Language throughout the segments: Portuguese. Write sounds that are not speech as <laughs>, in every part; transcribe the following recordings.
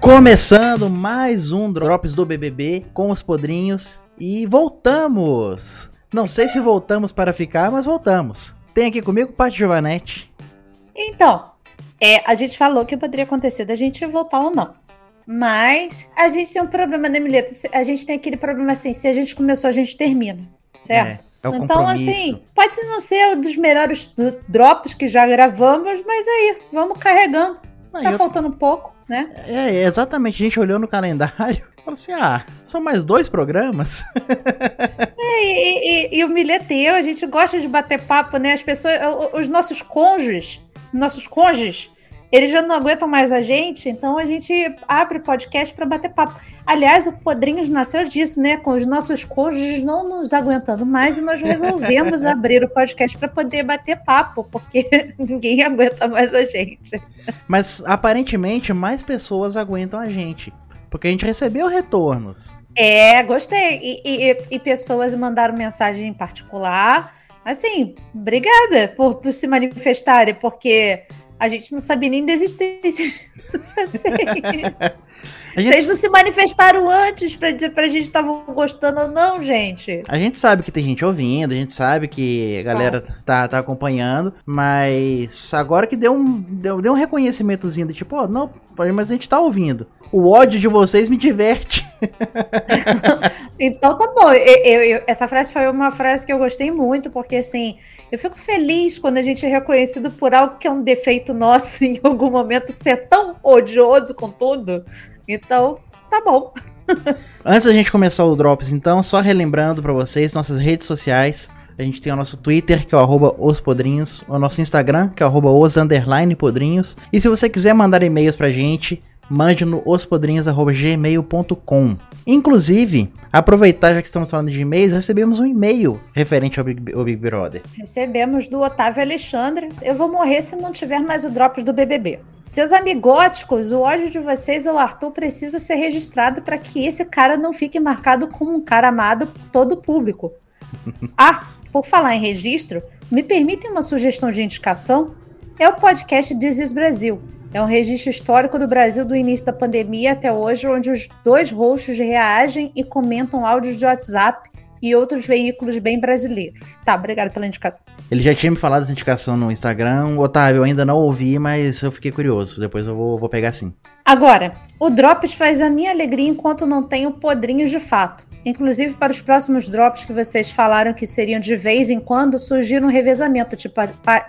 Começando mais um Drops do BBB com os podrinhos e voltamos! Não sei se voltamos para ficar, mas voltamos. Tem aqui comigo Paty Giovanetti. Então, é, a gente falou que poderia acontecer da gente voltar ou não. Mas a gente tem um problema, né, Mileta? A gente tem aquele problema assim: se a gente começou, a gente termina. Certo? É, é o então, assim, pode não ser um dos melhores drops que já gravamos, mas aí, vamos carregando. Tá eu... faltando um pouco, né? É, exatamente. A gente olhou no calendário <laughs> Falei assim, ah, são mais dois programas? <laughs> É, e, e, e o Mileteu, a gente gosta de bater papo, né? As pessoas, os nossos cônjuges, nossos cônjuges, eles já não aguentam mais a gente, então a gente abre podcast para bater papo. Aliás, o Podrinhos nasceu disso, né? Com os nossos cônjuges não nos aguentando mais e nós <laughs> resolvemos abrir o podcast para poder bater papo, porque <laughs> ninguém aguenta mais a gente. Mas aparentemente mais pessoas aguentam a gente, porque a gente recebeu retornos. É, gostei. E, e, e pessoas mandaram mensagem em particular. Assim, obrigada por, por se manifestarem, porque a gente não sabia nem da existência de <laughs> vocês. Gente... Vocês não se manifestaram antes para dizer pra gente estavam gostando ou não, gente. A gente sabe que tem gente ouvindo, a gente sabe que a galera tá, tá acompanhando, mas agora que deu um, deu, deu um reconhecimentozinho de tipo, ó, oh, não, mas a gente tá ouvindo. O ódio de vocês me diverte. <laughs> então tá bom. Eu, eu, essa frase foi uma frase que eu gostei muito, porque assim, eu fico feliz quando a gente é reconhecido por algo que é um defeito nosso <laughs> em algum momento ser tão odioso com tudo. Então, tá bom. Antes da gente começar o Drops, então, só relembrando para vocês nossas redes sociais. A gente tem o nosso Twitter, que é o ospodrinhos, o nosso Instagram, que é o podrinhos. E se você quiser mandar e-mails pra gente, mande no ospodrinhos.gmail.com. Inclusive, aproveitar já que estamos falando de e-mails, recebemos um e-mail referente ao Big, ao Big Brother. Recebemos do Otávio Alexandre. Eu vou morrer se não tiver mais o Drops do BBB. Seus amigóticos, o ódio de vocês ao Arthur precisa ser registrado para que esse cara não fique marcado como um cara amado por todo o público. <laughs> ah, por falar em registro, me permitem uma sugestão de indicação? É o podcast This Brasil é um registro histórico do Brasil do início da pandemia até hoje, onde os dois roxos reagem e comentam áudios de WhatsApp e outros veículos bem brasileiros. Tá, obrigado pela indicação. Ele já tinha me falado dessa indicação no Instagram. Otávio, eu ainda não ouvi, mas eu fiquei curioso. Depois eu vou, vou pegar sim. Agora, o Drops faz a minha alegria enquanto não tenho podrinhos de fato. Inclusive, para os próximos drops que vocês falaram que seriam de vez em quando, surgiram um revezamento, tipo,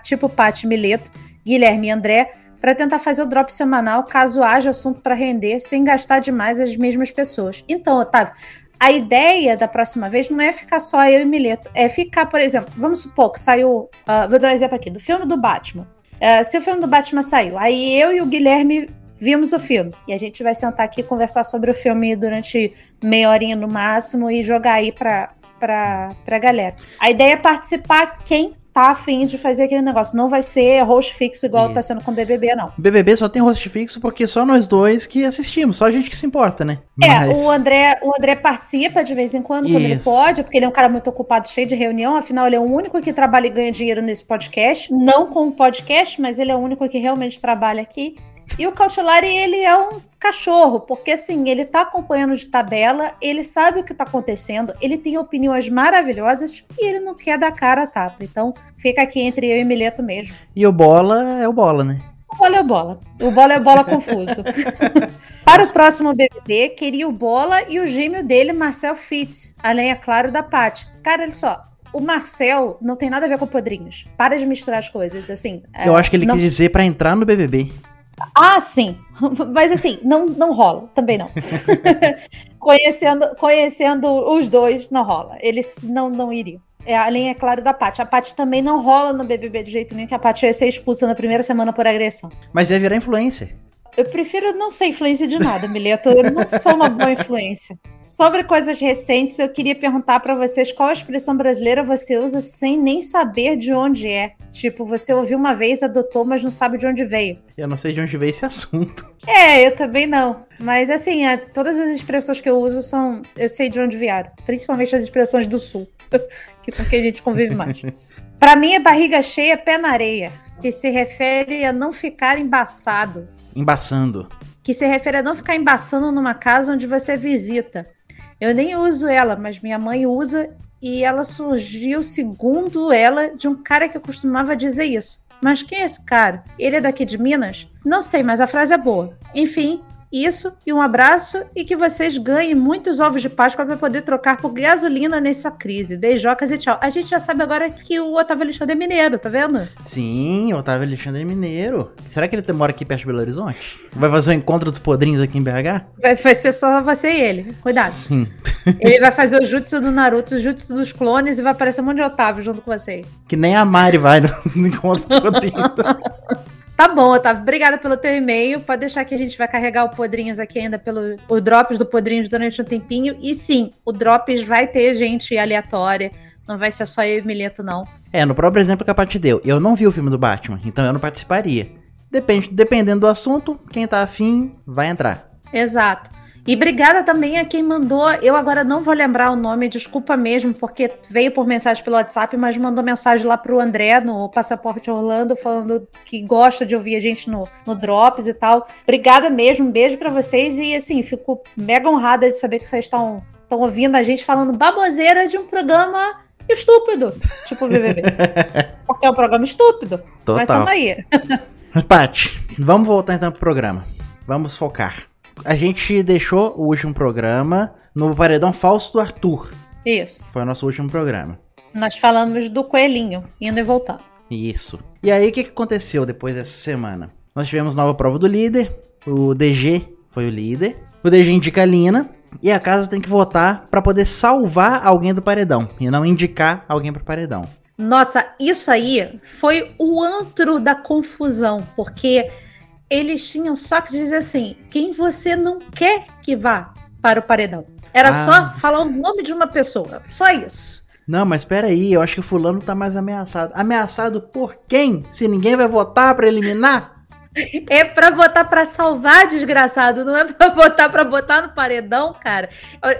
tipo Paty Mileto, Guilherme e André, para tentar fazer o drop semanal caso haja assunto para render, sem gastar demais as mesmas pessoas. Então, Otávio, a ideia da próxima vez não é ficar só eu e Mileto, é ficar, por exemplo, vamos supor que saiu, uh, vou dar um exemplo aqui, do filme do Batman. Uh, se o filme do Batman saiu, aí eu e o Guilherme vimos o filme. E a gente vai sentar aqui conversar sobre o filme durante meia horinha no máximo e jogar aí pra, pra, pra galera. A ideia é participar quem tá afim de fazer aquele negócio. Não vai ser host fixo igual tá sendo com o BBB, não. BBB só tem host fixo porque só nós dois que assistimos, só a gente que se importa, né? É, Mas... o André, o André participa de vez em quando, Isso. quando ele pode, porque ele é um cara muito ocupado, cheio de reunião, afinal ele é o único que trabalha e ganha dinheiro nesse podcast, não com o podcast, mas ele é o único que realmente trabalha aqui. E o Cautelari, ele é um cachorro, porque assim, ele tá acompanhando de tabela, ele sabe o que tá acontecendo, ele tem opiniões maravilhosas e ele não quer dar cara a tapa. Então, fica aqui entre eu e Mileto mesmo. E o Bola é o Bola, né? O Bola é o Bola. O Bola é o Bola confuso. <laughs> Para o próximo BBB, queria o Bola e o gêmeo dele, Marcel Fitz, além, é claro, da Paty. Cara, olha só, o Marcel não tem nada a ver com podrinhos. Para de misturar as coisas, assim. Eu é, acho que ele não... quis dizer para entrar no BBB. Ah, sim. <laughs> Mas assim, não, não rola, também não. <laughs> conhecendo, conhecendo os dois, não rola. Eles não, não iriam. É, além, é claro, da Paty. A Paty também não rola no BBB de jeito nenhum, que a Paty ia ser expulsa na primeira semana por agressão. Mas ia virar influencer. Eu prefiro não ser influência de nada, Mileto. Eu não sou uma boa influência. Sobre coisas recentes, eu queria perguntar para vocês qual expressão brasileira você usa sem nem saber de onde é. Tipo, você ouviu uma vez, adotou, mas não sabe de onde veio. Eu não sei de onde veio esse assunto. É, eu também não. Mas assim, é, todas as expressões que eu uso são. Eu sei de onde vieram. Principalmente as expressões do sul. <laughs> que é com que a gente convive mais. <laughs> Para mim é barriga cheia, pé na areia. Que se refere a não ficar embaçado. Embaçando. Que se refere a não ficar embaçando numa casa onde você visita. Eu nem uso ela, mas minha mãe usa e ela surgiu, segundo ela, de um cara que costumava dizer isso. Mas quem é esse cara? Ele é daqui de Minas? Não sei, mas a frase é boa. Enfim, isso e um abraço e que vocês ganhem muitos ovos de Páscoa para poder trocar por gasolina nessa crise. Beijocas e tchau. A gente já sabe agora que o Otávio Alexandre é mineiro, tá vendo? Sim, o Otávio Alexandre é mineiro. Será que ele mora aqui perto de Belo Horizonte? Vai fazer o um encontro dos podrinhos aqui em BH? Vai, vai ser só você e ele. Cuidado. Sim. <laughs> Ele vai fazer o jutsu do Naruto, o jutsu dos clones e vai aparecer um monte de Otávio junto com você. Que nem a Mari vai no, <laughs> no encontro dos podrinhos. <laughs> Tá bom, Otávio. Obrigada pelo teu e-mail. Pode deixar que a gente vai carregar o Podrinhos aqui ainda pelo o Drops do Podrinhos durante um tempinho. E sim, o Drops vai ter gente aleatória. Não vai ser só eu e o Mileto, não. É, no próprio exemplo que a Paty deu. Eu não vi o filme do Batman, então eu não participaria. Depende, dependendo do assunto, quem tá afim vai entrar. Exato. E obrigada também a quem mandou. Eu agora não vou lembrar o nome, desculpa mesmo, porque veio por mensagem pelo WhatsApp, mas mandou mensagem lá pro André no Passaporte Orlando, falando que gosta de ouvir a gente no, no Drops e tal. Obrigada mesmo, um beijo para vocês. E assim, fico mega honrada de saber que vocês estão ouvindo a gente falando baboseira de um programa estúpido, tipo o BBB. <laughs> porque é um programa estúpido. Total. Mas tamo aí. Mas, Paty, vamos voltar então pro programa. Vamos focar a gente deixou o último programa no paredão falso do Arthur. Isso. Foi o nosso último programa. Nós falamos do coelhinho, indo e voltando. Isso. E aí, o que aconteceu depois dessa semana? Nós tivemos nova prova do líder. O DG foi o líder. O DG indica a Lina. E a casa tem que votar para poder salvar alguém do paredão. E não indicar alguém pro paredão. Nossa, isso aí foi o antro da confusão. Porque eles tinham só que dizer assim: quem você não quer que vá para o paredão. Era ah. só falar o nome de uma pessoa. Só isso. Não, mas espera aí, eu acho que o fulano tá mais ameaçado. Ameaçado por quem? Se ninguém vai votar para eliminar? É para votar para salvar, desgraçado, não é para votar para botar no paredão, cara.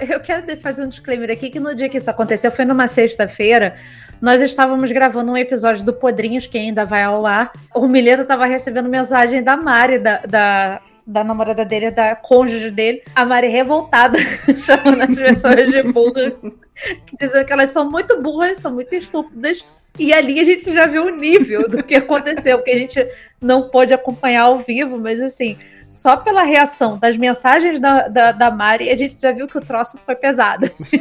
Eu quero fazer um disclaimer aqui que no dia que isso aconteceu foi numa sexta-feira nós estávamos gravando um episódio do Podrinhos, que ainda vai ao ar. O Mileto estava recebendo mensagem da Mari, da, da, da namorada dele, da cônjuge dele, a Mari revoltada, <laughs> chamando as pessoas de burra, dizendo que elas são muito burras, são muito estúpidas. E ali a gente já viu o nível do que aconteceu, porque a gente não pôde acompanhar ao vivo, mas assim, só pela reação das mensagens da, da, da Mari, a gente já viu que o troço foi pesado. Assim.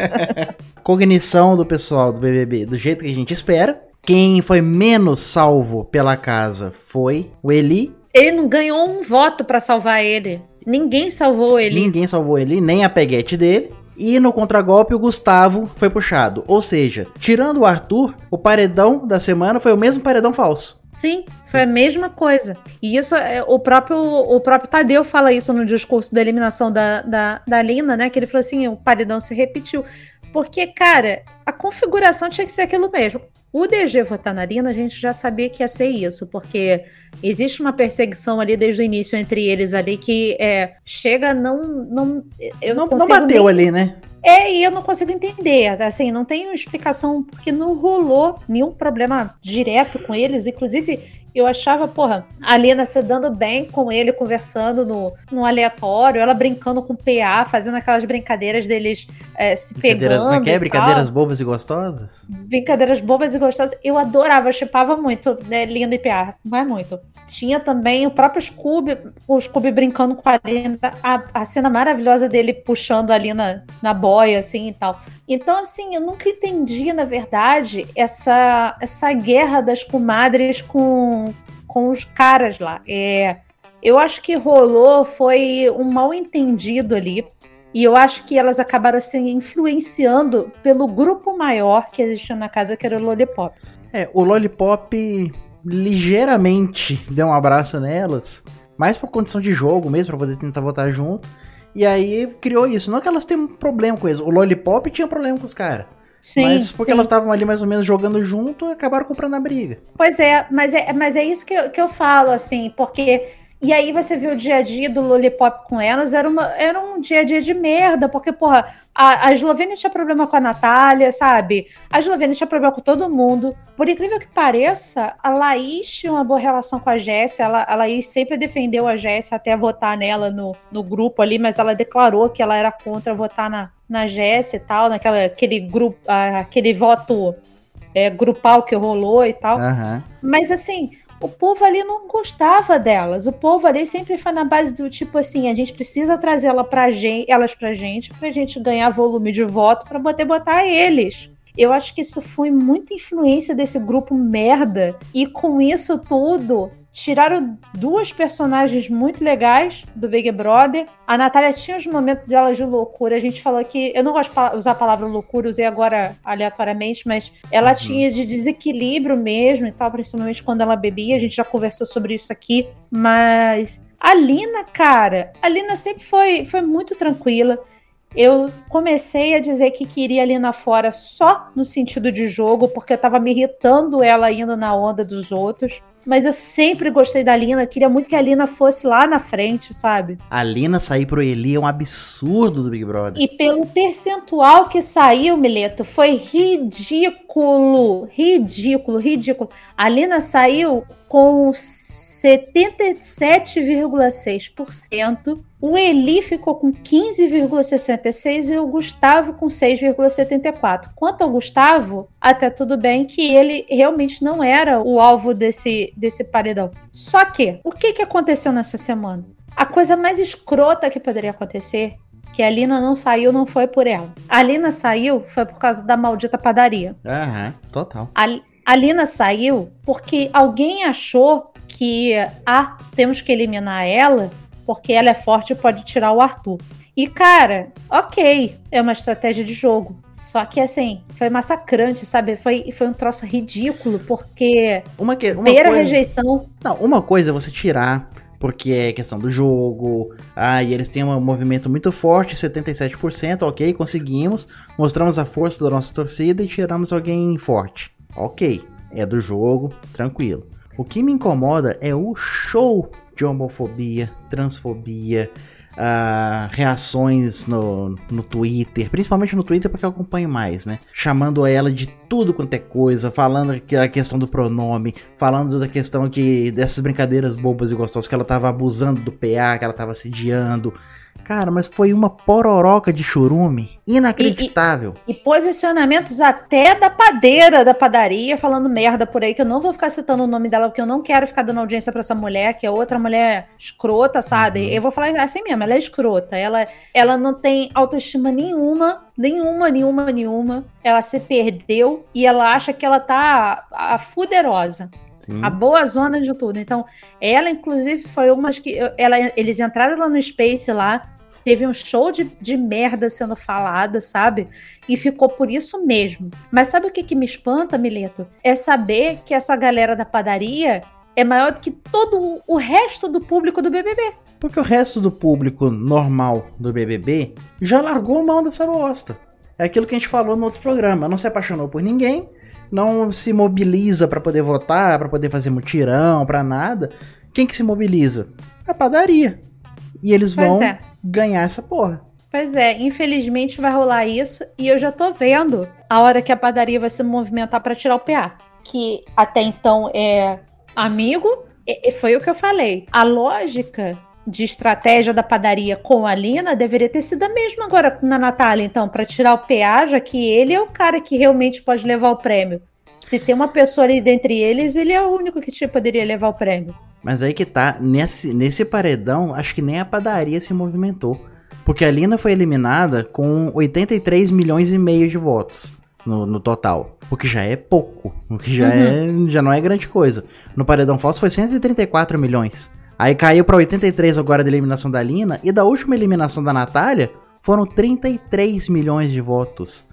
<laughs> Cognição do pessoal do BBB do jeito que a gente espera. Quem foi menos salvo pela casa foi o Eli. Ele não ganhou um voto para salvar ele. Ninguém salvou ele. Ninguém salvou ele, nem a peguete dele. E no contragolpe o Gustavo foi puxado. Ou seja, tirando o Arthur, o paredão da semana foi o mesmo paredão falso. Sim, foi a mesma coisa. E isso, é, o próprio, o próprio Tadeu fala isso no discurso da eliminação da, da, da Lina, né? Que ele falou assim: o paredão se repetiu. Porque, cara, a configuração tinha que ser aquilo mesmo. O DG votar na Lina, a gente já sabia que ia ser isso, porque existe uma perseguição ali desde o início entre eles ali que é, chega não. Não, eu não, não, não bateu nem... ali, né? É, e eu não consigo entender. Assim, não tenho explicação, porque não rolou nenhum problema direto com eles. Inclusive, eu achava, porra, a Lena se dando bem com ele, conversando no, no aleatório, ela brincando com o PA, fazendo aquelas brincadeiras deles é, se pegando. Como é que é? Brincadeiras bobas e gostosas? Brincadeiras bobas e gostosas. Eu adorava, eu chipava muito, né, Linda e PA, mas muito. Tinha também o próprio Scooby, o Scooby brincando com a Lena, a, a cena maravilhosa dele puxando a Lina na boia, assim e tal. Então, assim, eu nunca entendi, na verdade, essa, essa guerra das comadres com com, os caras lá. É, eu acho que rolou foi um mal entendido ali. E eu acho que elas acabaram se influenciando pelo grupo maior que existia na casa, que era o Lollipop. É, o Lollipop ligeiramente deu um abraço nelas. mais por condição de jogo mesmo, pra poder tentar votar junto. E aí criou isso. Não que elas tenham problema com isso. O Lollipop tinha problema com os caras. Sim, mas porque sim. elas estavam ali mais ou menos jogando junto, acabaram comprando a briga. Pois é, mas é, mas é isso que eu, que eu falo, assim, porque e aí você viu o dia a dia do Lollipop com elas, era, uma, era um dia a dia de merda, porque, porra, a, a Eslovênia tinha problema com a Natália, sabe? A Eslovênia tinha problema com todo mundo. Por incrível que pareça, a Laís tinha uma boa relação com a Jéssica, a Laís sempre defendeu a Jéssica até votar nela no, no grupo ali, mas ela declarou que ela era contra votar na, na Jéssica e tal, naquela, aquele grupo, aquele voto é, grupal que rolou e tal. Uhum. Mas assim o povo ali não gostava delas. O povo ali sempre foi na base do tipo assim, a gente precisa trazer ela pra gente, elas pra gente, pra gente ganhar volume de voto para poder botar eles. Eu acho que isso foi muita influência desse grupo merda. E com isso tudo, tiraram duas personagens muito legais do Big Brother. A Natália tinha os momentos dela de loucura. A gente falou que. Eu não gosto de usar a palavra loucura, usei agora aleatoriamente, mas ela uhum. tinha de desequilíbrio mesmo e tal, principalmente quando ela bebia. A gente já conversou sobre isso aqui. Mas a Lina, cara, a Lina sempre foi, foi muito tranquila eu comecei a dizer que queria ali na fora só no sentido de jogo, porque eu tava me irritando ela indo na onda dos outros. Mas eu sempre gostei da Lina, queria muito que a Lina fosse lá na frente, sabe? A Lina sair pro Eli é um absurdo do Big Brother. E pelo percentual que saiu, Mileto, foi ridículo. Ridículo, ridículo. A Lina saiu com 77,6%. O Eli ficou com 15,66% e o Gustavo com 6,74%. Quanto ao Gustavo, até tudo bem que ele realmente não era o alvo desse, desse paredão. Só que, o que, que aconteceu nessa semana? A coisa mais escrota que poderia acontecer que a Lina não saiu não foi por ela. A Lina saiu foi por causa da maldita padaria. Aham, total. A, a Lina saiu porque alguém achou que, ah, temos que eliminar ela porque ela é forte e pode tirar o Arthur. E, cara, ok, é uma estratégia de jogo. Só que, assim, foi massacrante, sabe? Foi, foi um troço ridículo, porque. Uma, que, uma primeira coisa... rejeição. Não, uma coisa é você tirar, porque é questão do jogo. Ah, e eles têm um movimento muito forte, 77%, ok, conseguimos. Mostramos a força da nossa torcida e tiramos alguém forte. Ok, é do jogo, tranquilo. O que me incomoda é o show de homofobia, transfobia, uh, reações no, no Twitter, principalmente no Twitter porque eu acompanho mais, né? Chamando ela de tudo quanto é coisa, falando a questão do pronome, falando da questão que dessas brincadeiras bobas e gostosas que ela tava abusando do PA, que ela tava assediando. Cara, mas foi uma pororoca de churume inacreditável. E, e, e, posicionamentos até da padeira da padaria falando merda por aí, que eu não vou ficar citando o nome dela, porque eu não quero ficar dando audiência para essa mulher, que é outra mulher escrota, sabe? Uhum. Eu vou falar assim mesmo, ela é escrota. Ela, ela não tem autoestima nenhuma, nenhuma, nenhuma, nenhuma. Ela se perdeu e ela acha que ela tá a, a fuderosa. Sim. A boa zona de tudo. Então, ela, inclusive, foi uma que. Ela, eles entraram lá no Space lá, teve um show de, de merda sendo falado, sabe? E ficou por isso mesmo. Mas sabe o que, que me espanta, Mileto? É saber que essa galera da padaria é maior do que todo o resto do público do BBB. Porque o resto do público normal do BBB já largou mão dessa bosta. É aquilo que a gente falou no outro programa. Não se apaixonou por ninguém, não se mobiliza para poder votar, para poder fazer mutirão, para nada. Quem que se mobiliza? A padaria. E eles vão é. Ganhar essa porra. Pois é, infelizmente vai rolar isso e eu já tô vendo a hora que a padaria vai se movimentar para tirar o PA, que até então é amigo, e foi o que eu falei. A lógica de estratégia da padaria com a Lina deveria ter sido a mesma agora na Natália, então, para tirar o PA, já que ele é o cara que realmente pode levar o prêmio. Se tem uma pessoa ali dentre eles, ele é o único que te poderia levar o prêmio. Mas aí que tá, nesse, nesse paredão, acho que nem a padaria se movimentou. Porque a Lina foi eliminada com 83 milhões e meio de votos no, no total. O que já é pouco. O que já, uhum. é, já não é grande coisa. No paredão falso foi 134 milhões. Aí caiu para 83 agora da eliminação da Lina. E da última eliminação da Natália, foram 33 milhões de votos.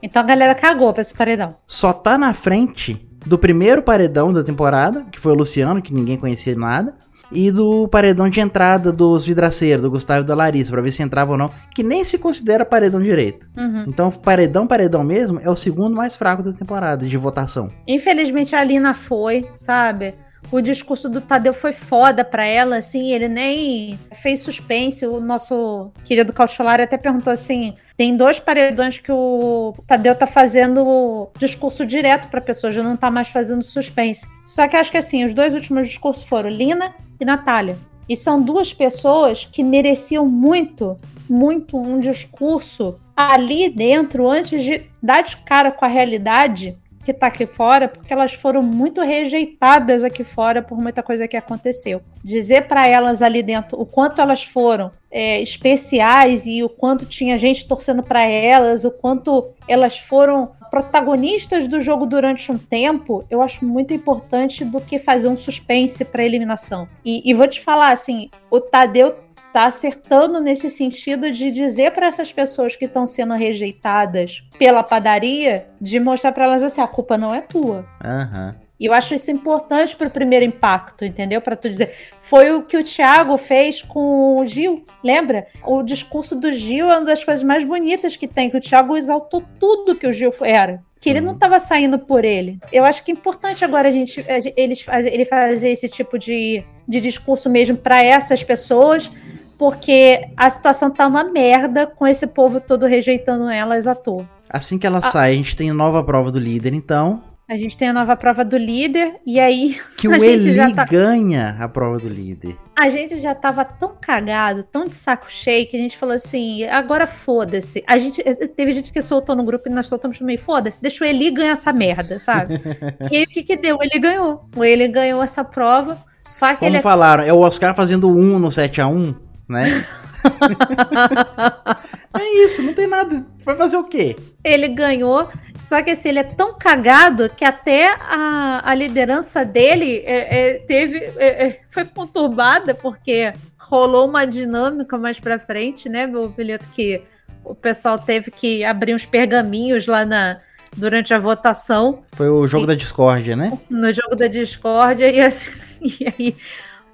Então a galera cagou pra esse paredão. Só tá na frente do primeiro paredão da temporada, que foi o Luciano, que ninguém conhecia nada. e do paredão de entrada dos vidraceiros, do Gustavo e da Larissa, pra ver se entrava ou não, que nem se considera paredão direito. Uhum. Então, paredão, paredão mesmo, é o segundo mais fraco da temporada de votação. Infelizmente a Lina foi, sabe? O discurso do Tadeu foi foda pra ela, assim, ele nem fez suspense. O nosso querido Cautelar até perguntou assim: tem dois paredões que o Tadeu tá fazendo discurso direto pra pessoa, já não tá mais fazendo suspense. Só que acho que assim, os dois últimos discursos foram Lina e Natália. E são duas pessoas que mereciam muito, muito um discurso ali dentro, antes de dar de cara com a realidade que tá aqui fora, porque elas foram muito rejeitadas aqui fora por muita coisa que aconteceu. Dizer para elas ali dentro o quanto elas foram é, especiais e o quanto tinha gente torcendo para elas, o quanto elas foram protagonistas do jogo durante um tempo, eu acho muito importante do que fazer um suspense para eliminação. E, e vou te falar assim, o Tadeu tá acertando nesse sentido de dizer para essas pessoas que estão sendo rejeitadas pela padaria, de mostrar para elas assim, a culpa não é tua. Aham. E eu acho isso importante para o primeiro impacto, entendeu? Para tu dizer. Foi o que o Thiago fez com o Gil, lembra? O discurso do Gil é uma das coisas mais bonitas que tem, que o Thiago exaltou tudo que o Gil era. Que Sim. ele não estava saindo por ele. Eu acho que é importante agora a gente, eles ele fazer esse tipo de, de discurso mesmo para essas pessoas, porque a situação tá uma merda com esse povo todo rejeitando elas à toa. Assim que ela sai, a gente tem nova prova do líder, então. A gente tem a nova prova do líder, e aí <laughs> Que A o Eli tá- ganha a prova do líder. a gente já tava tão cagado, tão de saco cheio, que a gente falou assim: agora foda-se. A gente eh, teve gente que soltou no grupo e nós soltamos também, foda-se, deixa o Eli ganhar essa merda, sabe? <laughs> e aí o que que deu? O Eli ganhou. O Eli ganhou essa prova, só que Como ele falaram, é o Oscar fazendo 1 no 7x1, né? <laughs> é isso, não tem nada. Vai fazer o quê? ele ganhou, só que assim, ele é tão cagado que até a, a liderança dele é, é, teve é, é, foi conturbada, porque rolou uma dinâmica mais pra frente, né, meu Vileto, que o pessoal teve que abrir uns pergaminhos lá na, durante a votação, Foi o jogo da discórdia, né? no jogo da discórdia, e assim, <laughs> e aí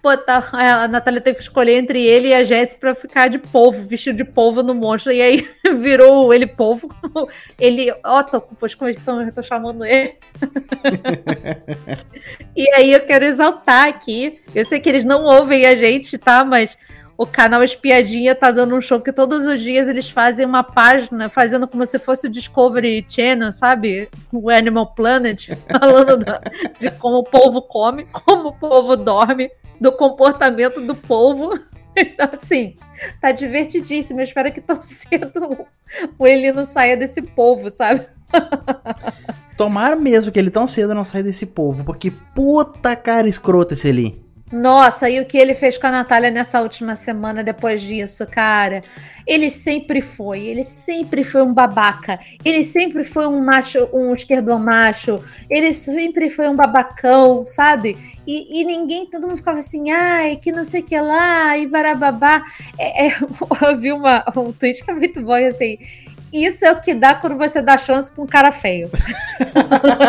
botar, a Natália teve que escolher entre ele e a Jéssica pra ficar de polvo, vestido de polvo no monstro, e aí <laughs> virou ele polvo, <laughs> ele, Octopus, como eu tô, eu tô chamando ele. <laughs> e aí eu quero exaltar aqui, eu sei que eles não ouvem a gente, tá, mas o canal Espiadinha tá dando um show que todos os dias eles fazem uma página, fazendo como se fosse o Discovery Channel, sabe? O Animal Planet, <laughs> falando da- de como o povo come, como o povo dorme, do comportamento do povo. <laughs> Então, assim, tá divertidíssimo. Eu espero que tão <laughs> cedo o Eli não saia desse povo, sabe? Tomara mesmo que ele tão cedo não saia desse povo, porque puta cara escrota esse ali. Nossa, e o que ele fez com a Natália nessa última semana depois disso, cara? Ele sempre foi, ele sempre foi um babaca. Ele sempre foi um macho, um esquerdomacho. Ele sempre foi um babacão, sabe? E, e ninguém, todo mundo ficava assim, ai, que não sei o que lá, e barababá. É, é, <laughs> eu vi uma, um tweet que é muito bom, assim. Isso é o que dá quando você dá chance pra um cara feio.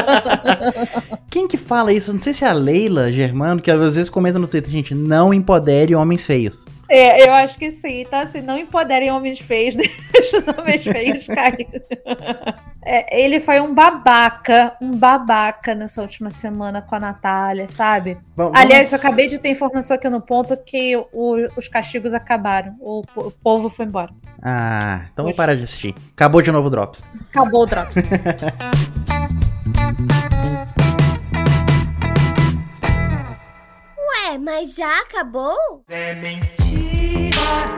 <laughs> Quem que fala isso? Não sei se é a Leila Germano, que às vezes comenta no Twitter, gente, não empodere homens feios. É, eu acho que sim. Então, assim, não empoderem homens feios, <laughs> deixa os homens feios cair. É, ele foi um babaca, um babaca nessa última semana com a Natália, sabe? Vamos- Aliás, eu acabei de ter informação aqui no ponto que o- os castigos acabaram. O, o povo foi embora. Ah, então vou parar de assistir. Acabou de novo o Drops. Acabou o Drops. <laughs> Ué, mas já acabou? É mentira, Então!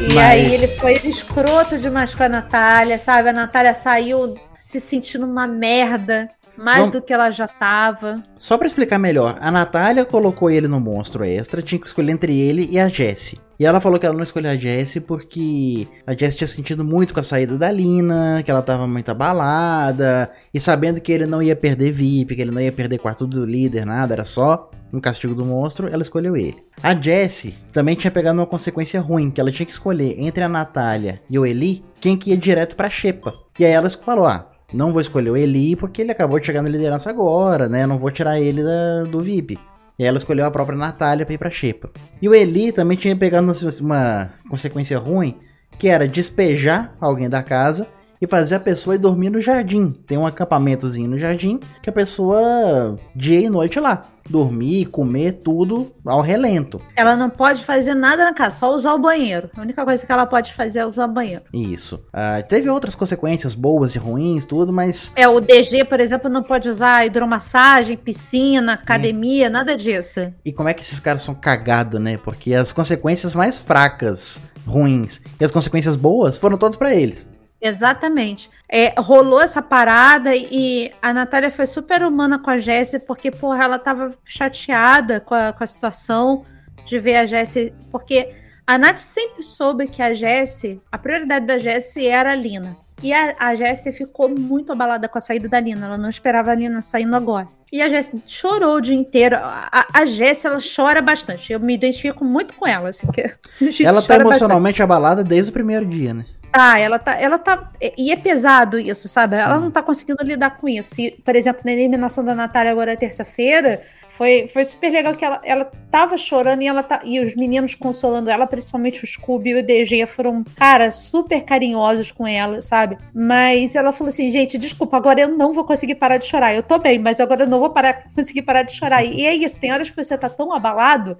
E Mas- aí ele foi escroto demais com a Natália, sabe? A Natália saiu se sentindo uma merda, mais Vamos- do que ela já tava. Só pra explicar melhor, a Natália colocou ele no monstro extra, tinha que escolher entre ele e a Jessie. E ela falou que ela não escolheu a Jessie porque a Jessie tinha sentido muito com a saída da Lina, que ela tava muito abalada, e sabendo que ele não ia perder VIP, que ele não ia perder quarto do líder, nada, era só um castigo do monstro, ela escolheu ele. A Jessie também tinha pegado uma consequência ruim, que ela tinha que escolher entre a Natália e o Eli, quem que ia direto pra Xepa. E aí ela falou, ah, não vou escolher o Eli porque ele acabou de chegar na liderança agora, né? Não vou tirar ele da- do VIP. E ela escolheu a própria Natália pra ir pra Xepa. E o Eli também tinha pegado uma consequência ruim, que era despejar alguém da casa e fazer a pessoa ir dormir no jardim. Tem um acampamentozinho no jardim que a pessoa dia e noite lá. Dormir, comer, tudo ao relento. Ela não pode fazer nada na casa, só usar o banheiro. A única coisa que ela pode fazer é usar o banheiro. Isso. Ah, teve outras consequências boas e ruins, tudo, mas É, o DG, por exemplo, não pode usar hidromassagem, piscina, academia, nada disso. E como é que esses caras são cagados, né? Porque as consequências mais fracas, ruins, e as consequências boas foram todas pra eles. Exatamente. É, rolou essa parada e a Natália foi super humana com a Jessie, porque, porra, ela tava chateada com a, com a situação de ver a Jessie. Porque a Nath sempre soube que a Jessie, a prioridade da Jessie era a Lina. E a, a Jessie ficou muito abalada com a saída da Lina. Ela não esperava a Lina saindo agora. E a Jessie chorou o dia inteiro. A, a, Jessie, ela chora bastante. Eu me identifico muito com ela. Assim, que <laughs> Ela tá chora bastante. emocionalmente abalada desde o primeiro dia, né? Tá, ela tá, ela tá. E é pesado isso, sabe? Ela não tá conseguindo lidar com isso. E, por exemplo, na eliminação da Natália agora terça-feira, foi, foi super legal que ela, ela tava chorando e ela tá. E os meninos consolando ela, principalmente o Scooby e o DG, foram, cara, super carinhosos com ela, sabe? Mas ela falou assim, gente, desculpa, agora eu não vou conseguir parar de chorar. Eu tô bem, mas agora eu não vou parar, conseguir parar de chorar. E é isso, tem horas que você tá tão abalado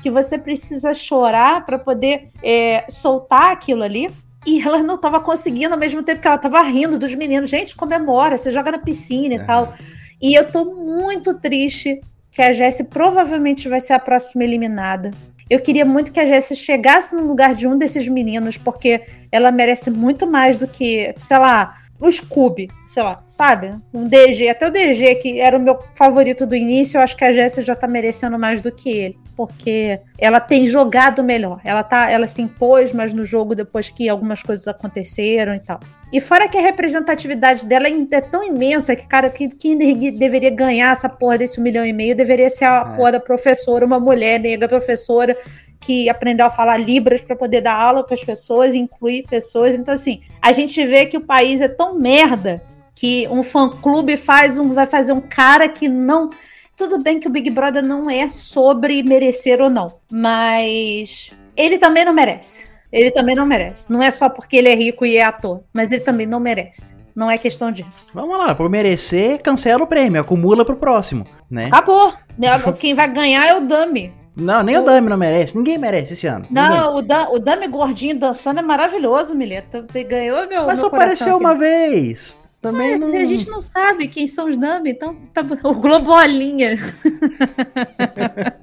que você precisa chorar para poder é, soltar aquilo ali. E ela não tava conseguindo ao mesmo tempo que ela tava rindo dos meninos. Gente, comemora, você joga na piscina e tal. E eu tô muito triste que a Jessie provavelmente vai ser a próxima eliminada. Eu queria muito que a Jessie chegasse no lugar de um desses meninos, porque ela merece muito mais do que, sei lá, o Scooby, sei lá, sabe? Um DG, até o DG, que era o meu favorito do início, eu acho que a Jessie já tá merecendo mais do que ele. Porque ela tem jogado melhor. Ela tá, ela se impôs mais no jogo depois que algumas coisas aconteceram e tal. E fora que a representatividade dela é tão imensa que, cara, que- quem de- deveria ganhar essa porra desse um milhão e meio deveria ser a É. porra da professora, uma mulher negra professora que aprendeu a falar Libras para poder dar aula para as pessoas, incluir pessoas. Então, assim, a gente vê que o país é tão merda que um fã-clube faz um, vai fazer um cara que não. Tudo bem que o Big Brother não é sobre merecer ou não, mas ele também não merece. Ele também não merece. Não é só porque ele é rico e é ator, mas ele também não merece. Não é questão disso. Vamos lá, por merecer, cancela o prêmio, acumula pro próximo, né? Acabou. <laughs> Quem vai ganhar é o Dami. Não, nem o Dami não merece, ninguém merece esse ano. ninguém. Não, o, Dan, o Dami gordinho dançando é maravilhoso, Mileta. Ganhou meu. Mas meu só apareceu aqui. uma vez. Também É, não. A gente não sabe quem são os Dami, então tá, o Globolinha. <laughs>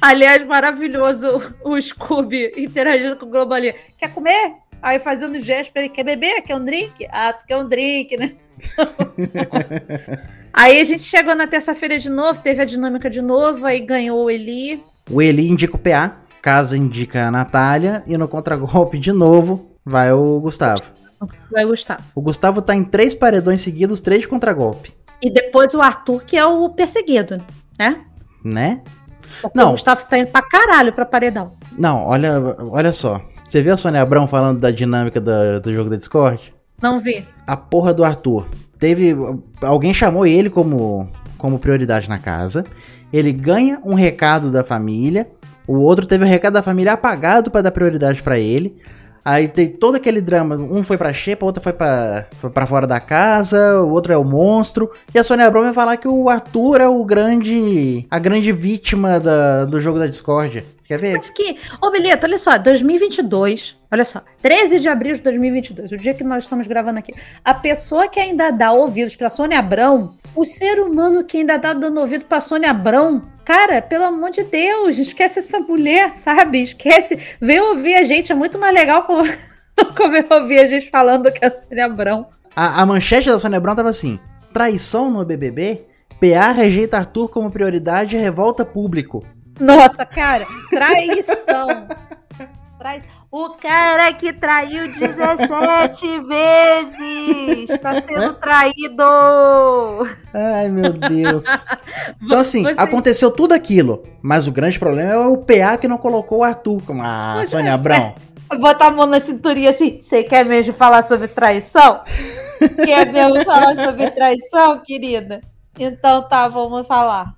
Aliás, maravilhoso o Scooby interagindo com o Globolinha. Quer comer? Aí fazendo gesto pra ele, quer beber? Quer um drink? Ah, tu quer um drink, né? <laughs> aí a gente chegou na terça-feira de novo, teve a dinâmica de novo, aí ganhou o Eli. O Eli indica o PA, Casa indica a Natália, e no contragolpe de novo vai o Gustavo. Vai gostar. O Gustavo tá em três paredões seguidos, três de contragolpe, E depois o Arthur, que é o perseguido, né? né? Porque Não. O Gustavo tá indo pra caralho pra paredão. Não, olha, olha só. Você viu a Sônia Abrão falando da dinâmica da- do jogo da Discord? Não vi. A porra do Arthur. Teve. Alguém chamou ele como, como prioridade na casa. Ele ganha um recado da família. O outro teve o recado da família apagado pra dar prioridade pra ele. Aí tem todo aquele drama. Um foi pra Xepa, o outro foi pra, foi pra fora da casa, o outro é o monstro. E a Sônia Abrão vai falar que o Arthur é o grande. a grande vítima da- do jogo da Discord. Quer ver? Mas que. Ô, Bilheta, olha só, 2022. Olha só, 13 de abril de 2022, o dia que nós estamos gravando aqui. A pessoa que ainda dá ouvidos pra Sônia Abrão, o ser humano que ainda tá dando ouvido pra Sônia Abrão, cara, pelo amor de Deus, esquece essa mulher, sabe? Esquece. Vem ouvir a gente, é muito mais legal como, <laughs> como eu ouvir a gente falando que é a Sônia Abrão. A, a manchete da Sônia Abrão tava assim: traição no BBB? PA rejeita Arthur como prioridade e revolta público. Nossa, cara, traição. Trai... O cara que traiu 17 <laughs> vezes está sendo traído. Ai, meu Deus. Então, assim, Você- aconteceu tudo aquilo. Mas o grande problema é o PA que não colocou o Arthur como a Pois Sônia é. Abrão. Botar a mão na cinturinha assim. Você quer mesmo falar sobre traição? <laughs> Quer mesmo falar sobre traição, querida? Então tá, vamos falar.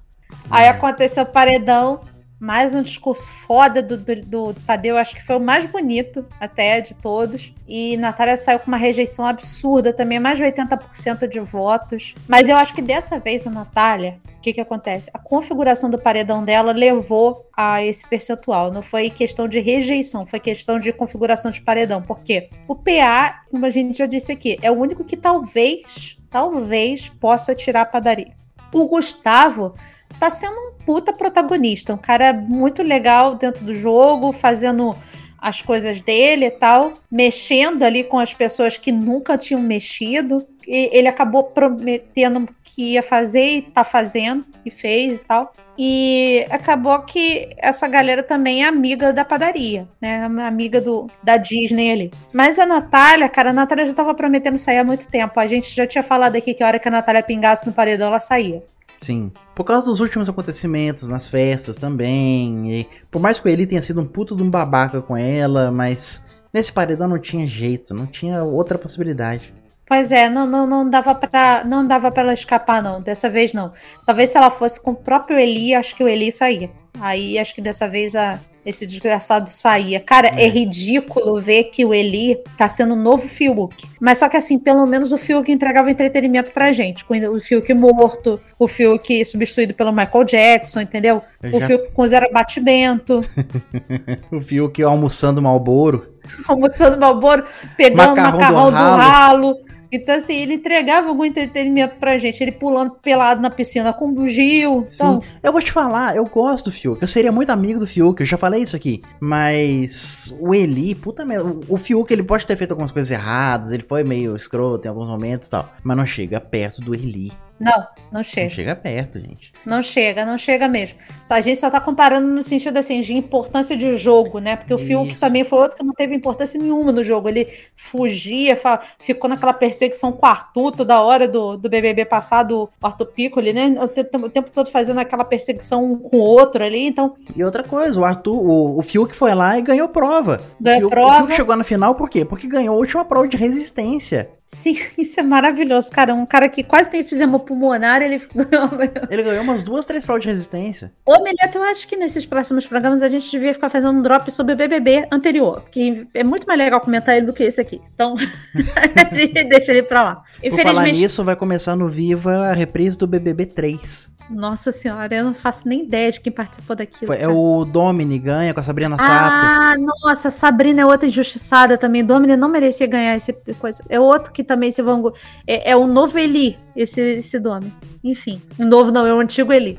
Aí aconteceu o paredão, mais um discurso foda do, do, do Tadeu, acho que foi o mais bonito até de todos. E Natália saiu com uma rejeição absurda também, mais de 80% de votos. Mas eu acho que dessa vez a Natália, o que, que acontece? A configuração do paredão dela levou a esse percentual. Não foi questão de rejeição, foi questão de configuração de paredão. Por quê? O PA, como a gente já disse aqui, é o único que talvez, talvez possa tirar a padaria. O Gustavo tá sendo um puta protagonista, um cara muito legal dentro do jogo, fazendo as coisas dele e tal, mexendo ali com as pessoas que nunca tinham mexido. E ele acabou prometendo que ia fazer e tá fazendo, e fez e tal. E acabou que essa galera também é amiga da padaria, né? Amiga do, da Disney ali. Mas a Natália, cara, a Natália já tava prometendo sair há muito tempo. A gente já tinha falado aqui que a hora que a Natália pingasse no paredão, ela saía. Sim. Por causa dos últimos acontecimentos nas festas também. E por mais que ele tenha sido um puto de um babaca com ela, mas nesse paredão não tinha jeito, não tinha outra possibilidade. Pois é, não, não, não dava para não dava para ela escapar não, dessa vez não. Talvez se ela fosse com o próprio Eli, acho que o Eli saía. Aí acho que dessa vez a esse desgraçado saía. Cara, é. é. ridículo ver que o Eli tá sendo o novo Fiuk. Mas só que assim, pelo menos o Fiuk entregava entretenimento pra gente. Com o Fiuk morto, o Fiuk substituído pelo Michael Jackson, entendeu? Eu o já... Fiuk com zero batimento. <laughs> o Fiuk almoçando Malboro. almoçando Malboro, pegando macarrão, macarrão do ralo. Do ralo então, assim, ele entregava algum entretenimento pra gente. Ele pulando pelado na piscina com bugio. Então... Sim. Eu vou te falar, eu gosto do Fiuk. Eu seria muito amigo do Fiuk, eu já falei isso aqui. Mas o Eli, puta merda. O Fiuk, ele pode ter feito algumas coisas erradas. Ele foi meio escroto em alguns momentos e tal. Mas não chega perto do Eli. Não, não chega. Não chega perto, gente. Não chega, não chega mesmo. A gente só tá comparando no sentido assim, de importância de jogo, né? Porque o Fiuk também foi outro que não teve importância nenhuma no jogo. Ele fugia, ficou naquela perseguição com o Arthur toda hora do, do BBB passado, o Arthur Piccoli, né? O tempo, o tempo todo fazendo aquela perseguição um com o outro ali, então... E outra coisa, o Arthur, o, o Fiuk foi lá e ganhou prova. Ganhou Fiuk, prova. O Fiuk chegou na final por quê? Porque ganhou a última prova de resistência. Sim, <laughs> isso é maravilhoso, cara. Um cara que quase tem fizema pulmonar, ele <laughs> Ele ganhou umas duas, três provas de resistência. Ô, Meleto, eu acho que nesses próximos programas a gente devia ficar fazendo um drop sobre o BBB anterior, porque é muito mais legal comentar ele do que esse aqui. Então, a <laughs> gente deixa ele pra lá. Por falar nisso, vai começar no Viva a reprise do BBB 3. Nossa senhora, eu não faço nem ideia de quem participou daquilo. Foi, é o Domini ganha com a Sabrina Sato. Ah, nossa, Sabrina é outra injustiçada também. Domini não merecia ganhar esse coisa. É outro que também se vão. É, é o novo Eli, esse, esse Domini. Enfim, o novo não, é o antigo Eli.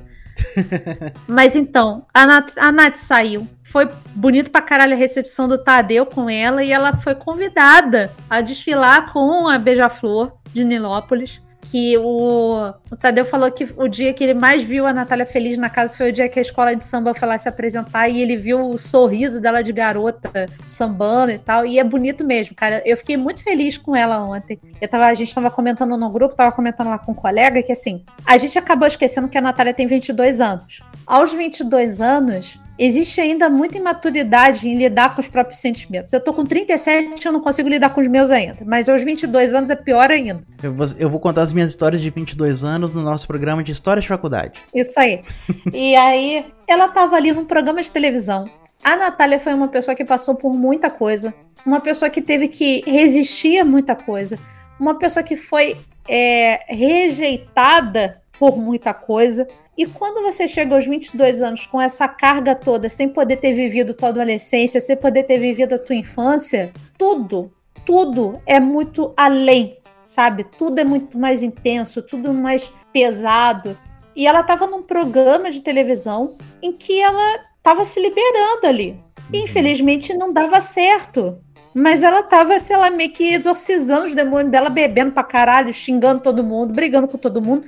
<laughs> Mas então, a Nath, a Nath saiu. Foi bonito pra caralho a recepção do Tadeu com ela e ela foi convidada a desfilar com a Beija-Flor de Nilópolis que o, o Tadeu falou que o dia que ele mais viu a Natália feliz na casa foi o dia que a escola de samba foi lá se apresentar e ele viu o sorriso dela de garota sambando e tal. E é bonito mesmo, cara. Eu fiquei muito feliz com ela ontem. Eu tava, a gente tava comentando no grupo, tava comentando lá com um colega que assim, a gente acabou esquecendo que a Natália tem 22 anos. Aos 22 anos, existe ainda muita imaturidade em lidar com os próprios sentimentos. Eu tô com 37, eu não consigo lidar com os meus ainda, mas aos 22 anos é pior ainda. Eu vou, eu vou contar as minhas histórias de 22 anos no nosso programa de Histórias de Faculdade. Isso aí. <laughs> e aí, ela tava ali num programa de televisão. A Natália foi uma pessoa que passou por muita coisa, uma pessoa que teve que resistir a muita coisa, uma pessoa que foi é, rejeitada por muita coisa. E quando você chega aos 22 anos com essa carga toda, sem poder ter vivido tua adolescência, sem poder ter vivido a tua infância, tudo, tudo é muito além, sabe? Tudo é muito mais intenso, tudo mais pesado. E ela estava num programa de televisão em que ela estava se liberando ali. E, infelizmente não dava certo. Mas ela tava, sei lá, meio que exorcizando os demônios dela, bebendo pra caralho, xingando todo mundo, brigando com todo mundo.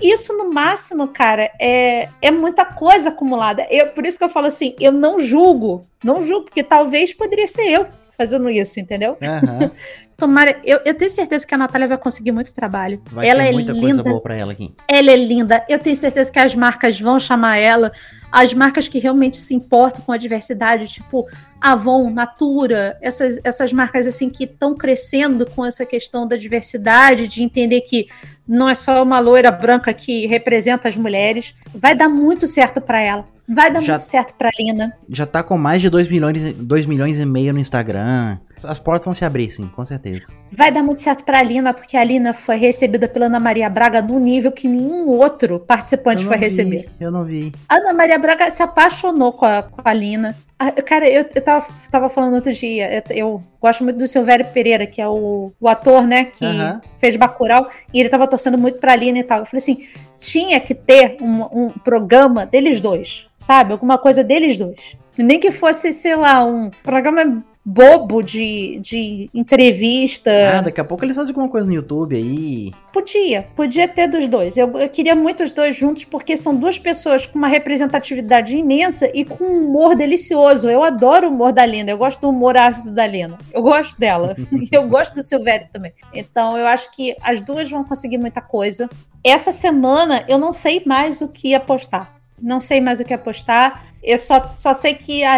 Isso, no máximo, cara, é, é muita coisa acumulada. Eu, por isso que eu falo assim, eu não julgo. Não julgo, porque talvez poderia ser eu fazendo isso, entendeu? Aham. <laughs> Tomara, eu, eu tenho certeza que a Natália vai conseguir muito trabalho. Vai ela ter é muita linda. coisa boa pra ela aqui. Ela é linda. Eu tenho certeza que as marcas vão chamar ela. As marcas que realmente se importam com a diversidade, tipo Avon, Natura, essas, essas marcas assim que estão crescendo com essa questão da diversidade, de entender que não é só uma loira branca que representa as mulheres. Vai dar muito certo para ela. Vai dar Já- muito certo para Lina. Já tá com mais de 2 milhões, 2 milhões e meio no Instagram. As portas vão se abrir, sim, com certeza. Vai dar muito certo para a Lina, porque a Lina foi recebida pela Ana Maria Braga num nível que nenhum outro participante foi vi, receber. Eu não vi. Ana Maria Braga se apaixonou com a, com a Lina. Ah, Cara, eu, eu tava, tava falando outro dia, eu, eu gosto muito do Silvério Pereira, que é o, o ator, né, que Aham. fez Bacurau, e ele tava torcendo muito pra Lina e tal. Eu falei assim, tinha que ter um, um programa deles dois, sabe? Alguma coisa deles dois. Nem que fosse, sei lá, um programa bobo de, de entrevista. Ah, daqui a pouco eles fazem alguma coisa no YouTube aí. Podia, podia ter dos dois. Eu, eu queria muito os dois juntos, porque são duas pessoas com uma representatividade imensa e com um humor delicioso. Eu adoro o humor da Lina, eu gosto do humor ácido da Lina. Eu gosto dela. <laughs> E eu gosto do Silvério também. Então eu acho que as duas vão conseguir muita coisa. Essa semana eu não sei mais o que apostar. Não sei mais o que apostar. Eu só, só sei que a,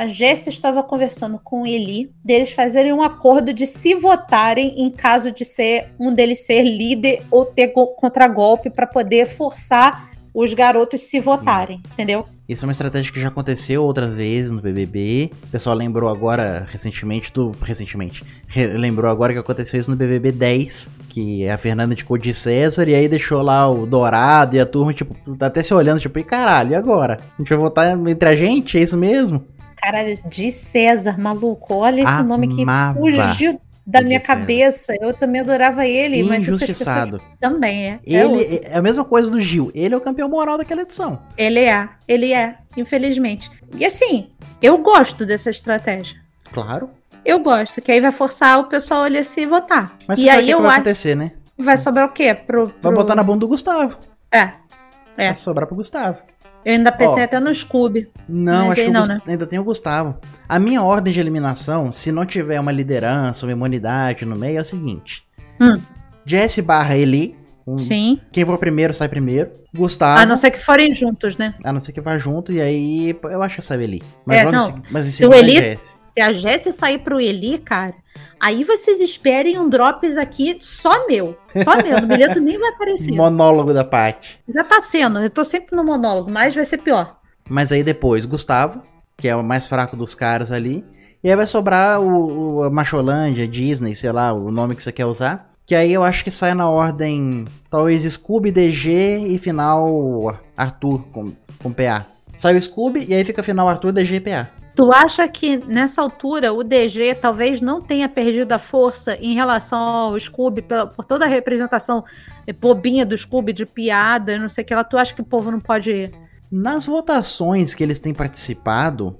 a Jéssica estava conversando com o Eli, deles fazerem um acordo de se votarem em caso de ser um deles ser líder ou ter go- contragolpe para poder forçar os garotos se votarem, entendeu? Isso é uma estratégia que já aconteceu outras vezes no BBB. O pessoal lembrou agora, recentemente, do. Recentemente. re- lembrou agora que aconteceu isso no BBB 10. Que a Fernanda de César. E aí deixou lá o Dourado e a turma, tipo, tá até se olhando, tipo, e caralho, e agora? A gente vai votar entre a gente? É isso mesmo? Caralho, de César, maluco. Olha esse nome que Amava fugiu da minha cabeça. Eu também adorava ele, mas essas pessoas Injustiçado. também é. é. Ele é a mesma coisa do Gil. Ele é o campeão moral daquela edição. Ele é, ele é, infelizmente. E assim, eu gosto dessa estratégia. Claro. Eu gosto, que aí vai forçar o pessoal a se votar. Mas e você sabe o aí eu vai acho acontecer, né? vai sobrar o quê? Pro, Vai pro- botar na bunda do Gustavo. É. É. Vai sobrar pro Gustavo. Eu ainda pensei Ó. até no Scooby. Não, acho que não, Gus- né? ainda tem o Gustavo. A minha ordem de eliminação, se não tiver uma liderança, uma imunidade no meio, é o seguinte: Hum. Jesse barra Eli. um- Sim. Quem for primeiro sai primeiro. Gustavo. A não ser que forem juntos, né? que vá junto, e aí eu acho que sai o Eli. Mas É, vamos não, seguir- mas em se o Eli-. Se a Jessie sair pro Eli, cara, aí vocês esperem um drops aqui só meu. Só meu. No bilhete nem vai aparecer. <laughs> Monólogo da Paty. Já tá sendo. Eu tô sempre no monólogo, mas vai ser pior. Mas aí depois, Gustavo, que é o mais fraco dos caras ali. E aí vai sobrar o, o a Macholândia, Disney, sei lá, o nome que você quer usar. Que aí eu acho que sai na ordem, talvez Scooby, DG e final Arthur com, com PA. Sai o Scooby e aí fica final Arthur, DG e PA. Tu acha que nessa altura o DG talvez não tenha perdido a força em relação ao Scooby pela- por toda a representação eh, bobinha do Scooby de piada, não sei o que lá? Tu acha que o povo não pode. Nas votações que eles têm participado,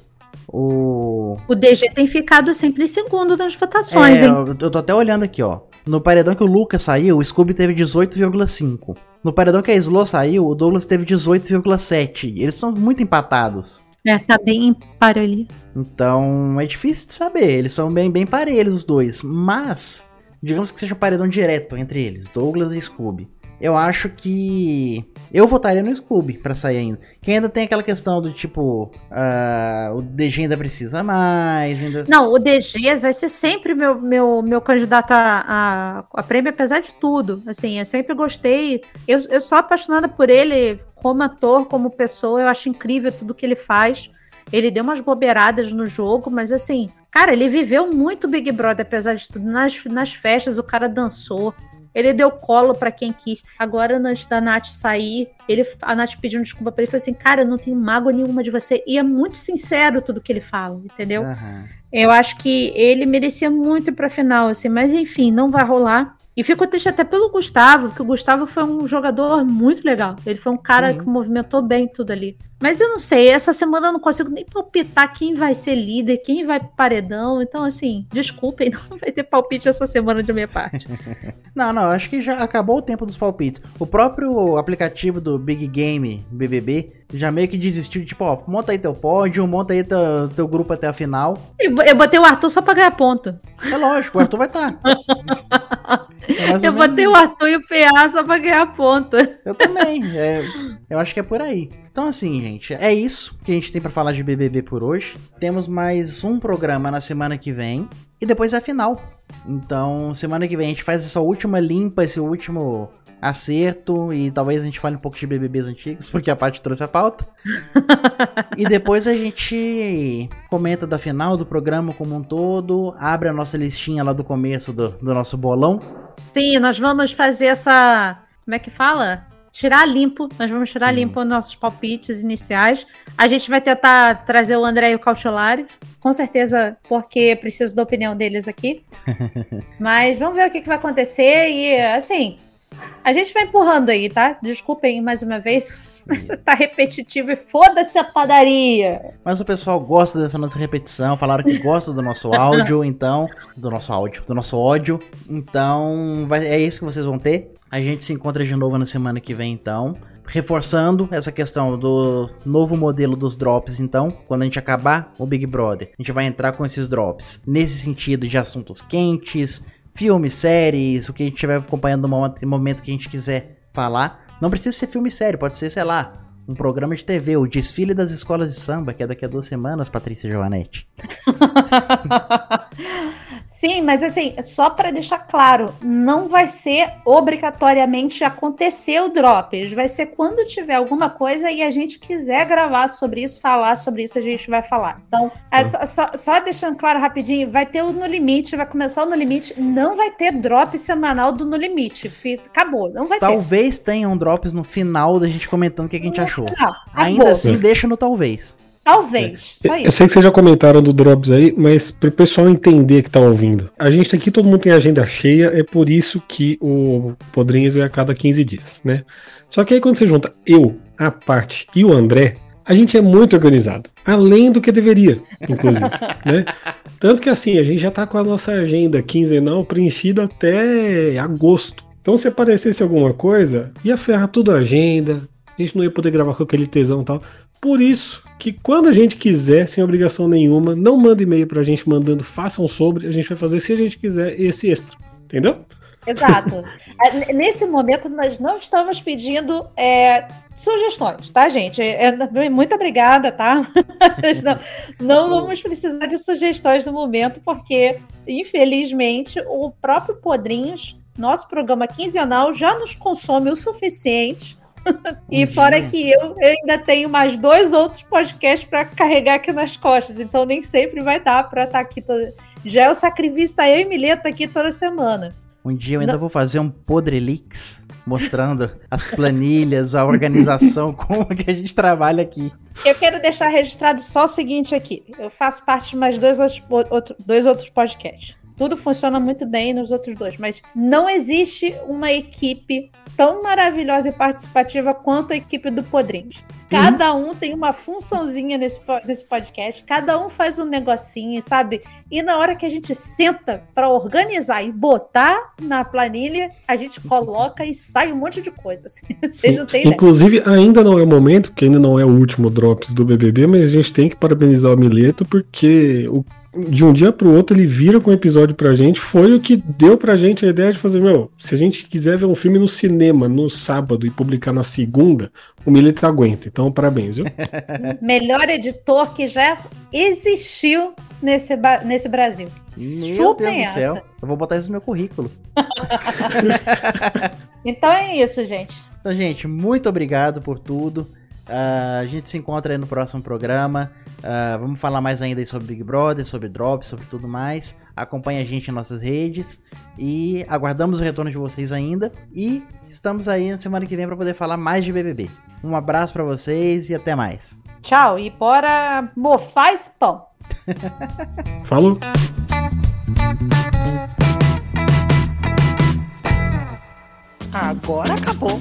o. O DG tem ficado sempre em segundo nas votações, É, hein? eu eu tô até olhando aqui, ó. No paredão que o Lucas saiu, o Scooby teve 18,5. No paredão que a Slo saiu, o Douglas teve 18,7. Eles são muito empatados. É, tá bem ali. Então é difícil de saber. Eles são bem, bem parelhos os dois. Mas, digamos que seja um paredão direto entre eles, Douglas e Scooby. Eu acho que. Eu votaria no Scooby pra sair ainda. Que ainda tem aquela questão do tipo. ah, o DG ainda precisa mais. Ainda... Não, o DG vai ser sempre meu, meu, meu candidato a, a, a prêmio, apesar de tudo. Assim, eu sempre gostei. Eu, eu sou apaixonada por ele como ator, como pessoa. Eu acho incrível tudo que ele faz. Ele deu umas bobeiradas no jogo, mas assim, cara, ele viveu muito Big Brother, apesar de tudo. Nas, nas festas, o cara dançou. Ele deu colo pra quem quis. Agora, antes da Nath sair, ele, a Nath pediu desculpa pra ele. Falou assim: Cara, eu não tenho mágoa nenhuma de você. E é muito sincero tudo que ele fala, entendeu? Aham. Eu acho que ele merecia muito ir pra final, assim, mas enfim, não vai rolar. E fico triste até pelo Gustavo, porque o Gustavo foi um jogador muito legal. Ele foi um cara que movimentou bem tudo ali. Mas eu não sei, essa semana eu não consigo nem palpitar quem vai ser líder, quem vai pro paredão. Então, assim, desculpem, <laughs> não vai ter palpite essa semana de minha parte. <laughs> Não, não, acho que já acabou o tempo dos palpites. O próprio aplicativo do Big Game BBB já meio que desistiu, tipo, ó, monta aí teu pódio, monta aí teu, teu grupo até a final. E Eu botei o Arthur só pra ganhar ponto. É lógico, o Arthur vai estar. <laughs> É Eu menos botei o Arthur e o PA só pra ganhar ponto. Eu também. é, eu acho que é por aí. Então, assim, gente, é isso que a gente tem pra falar de BBB por hoje. Temos mais um programa na semana que vem. E depois é a final. Então, semana que vem a gente faz essa última limpa, esse último acerto. E talvez a gente fale um pouco de BBBs antigos, porque a parte trouxe a pauta. <laughs> e depois a gente comenta da final do programa como um todo. Abre a nossa listinha lá do começo do, do nosso bolão. Sim, nós vamos fazer essa. Como é que fala? Tirar limpo. Nós vamos tirar Sim. limpo os nossos palpites iniciais. A gente vai tentar trazer o André e o Cautelari. Com certeza, porque preciso da opinião deles aqui. <laughs> Mas vamos ver o que, que vai acontecer. E, assim, a gente vai empurrando aí, tá? Desculpem mais uma vez. <laughs> Mas tá repetitivo e foda-se a padaria. Mas o pessoal gosta dessa nossa repetição, falaram que gosta do nosso áudio, <laughs> então. Do nosso áudio, do nosso ódio. Então, vai- é isso que vocês vão ter. A gente se encontra de novo na semana que vem, então. Reforçando essa questão do novo modelo dos drops, então, quando a gente acabar o Big Brother, a gente vai entrar com esses drops nesse sentido de assuntos quentes, filmes, séries, o que a gente estiver acompanhando no momento- que a gente quiser falar. Não precisa ser filme sério, pode ser, sei lá, um programa de TV, o Desfile das Escolas de Samba, que é daqui a duas semanas, Patrícia Giovanetti. <laughs> Sim, mas assim, só para deixar claro, não vai ser obrigatoriamente acontecer o Drops. Vai ser quando tiver alguma coisa e a gente quiser gravar sobre isso, falar sobre isso, a gente vai falar. Então, é só, só- só deixando claro rapidinho, vai ter o No Limite, vai começar o No Limite, não vai ter drop semanal do No Limite. Acabou, não vai Talvez tenha um drops no final da gente comentando o que a gente ter. achou. Ainda assim, deixa no talvez. Talvez, só Eu sei que vocês já comentaram do Drops aí, mas pro pessoal entender que tá ouvindo. A gente aqui, todo mundo tem agenda cheia, é por isso que o Podrinhos é a cada 15 dias, né? Só que aí quando você junta eu, a parte e o André, a gente é muito organizado. Além do que deveria, inclusive, <laughs> né? Tanto que assim, a gente já tá com a nossa agenda quinzenal preenchida até agosto. Então se aparecesse alguma coisa, ia ferrar tudo a agenda, a gente não ia poder gravar com aquele tesão e tal. Por isso que quando a gente quiser, sem obrigação nenhuma, não manda e-mail pra gente mandando façam sobre, a gente vai fazer se a gente quiser esse extra. Entendeu? Exato. <laughs> Nesse momento, nós não estamos pedindo é, sugestões, tá, gente? É, é, muito obrigada, tá? <laughs> Não, não vamos precisar de sugestões no momento, porque, infelizmente, o próprio Podrinhos, nosso programa quinzenal, já nos consome o suficiente. <laughs> E Um fora dia. que eu, eu ainda tenho mais dois outros podcasts para carregar aqui nas costas, então nem sempre vai dar para estar aqui. Toda... Já é o sacrifício, tá eu e Mileta aqui toda semana. Um dia eu ainda vou fazer um Podrelix mostrando as planilhas, a organização, <laughs> como que a gente trabalha aqui. Eu quero deixar registrado só o seguinte aqui. Eu faço parte de mais dois outros, outro- dois outros podcasts. Tudo funciona muito bem nos outros dois, mas não existe uma equipe tão maravilhosa e participativa quanto a equipe do Podrinhos. Cada um tem uma funçãozinha nesse, nesse podcast, cada um faz um negocinho, sabe? E na hora que a gente senta para organizar e botar na planilha, a gente coloca e sai um monte de coisa. assim. <laughs> Vocês não têm ideia. Inclusive, ainda não é o momento, porque ainda não é o último Drops do BBB, mas a gente tem que parabenizar o Mileto, porque o- de um dia pro outro ele vira com um episódio pra gente. Foi o que deu pra gente a ideia de fazer, meu, se a gente quiser ver um filme no cinema no sábado e publicar na segunda, o Mileto aguenta. Então, parabéns, viu? <laughs> melhor editor que já existiu nesse, nesse Brasil. Meu Chupem Deus do céu. essa. Eu vou botar isso no meu currículo. <laughs> Então é isso, gente. Então, gente, muito obrigado por tudo. Ah, a gente se encontra aí no próximo programa. Ah, vamos falar mais ainda aí sobre Big Brother, sobre Drops, sobre tudo mais. Acompanhe a gente em nossas redes. E aguardamos o retorno de vocês ainda. E estamos aí na semana que vem para poder falar mais de BBB. Um abraço para vocês e até mais. Tchau. E bora mofar esse pão. <laughs> Falou! Agora acabou.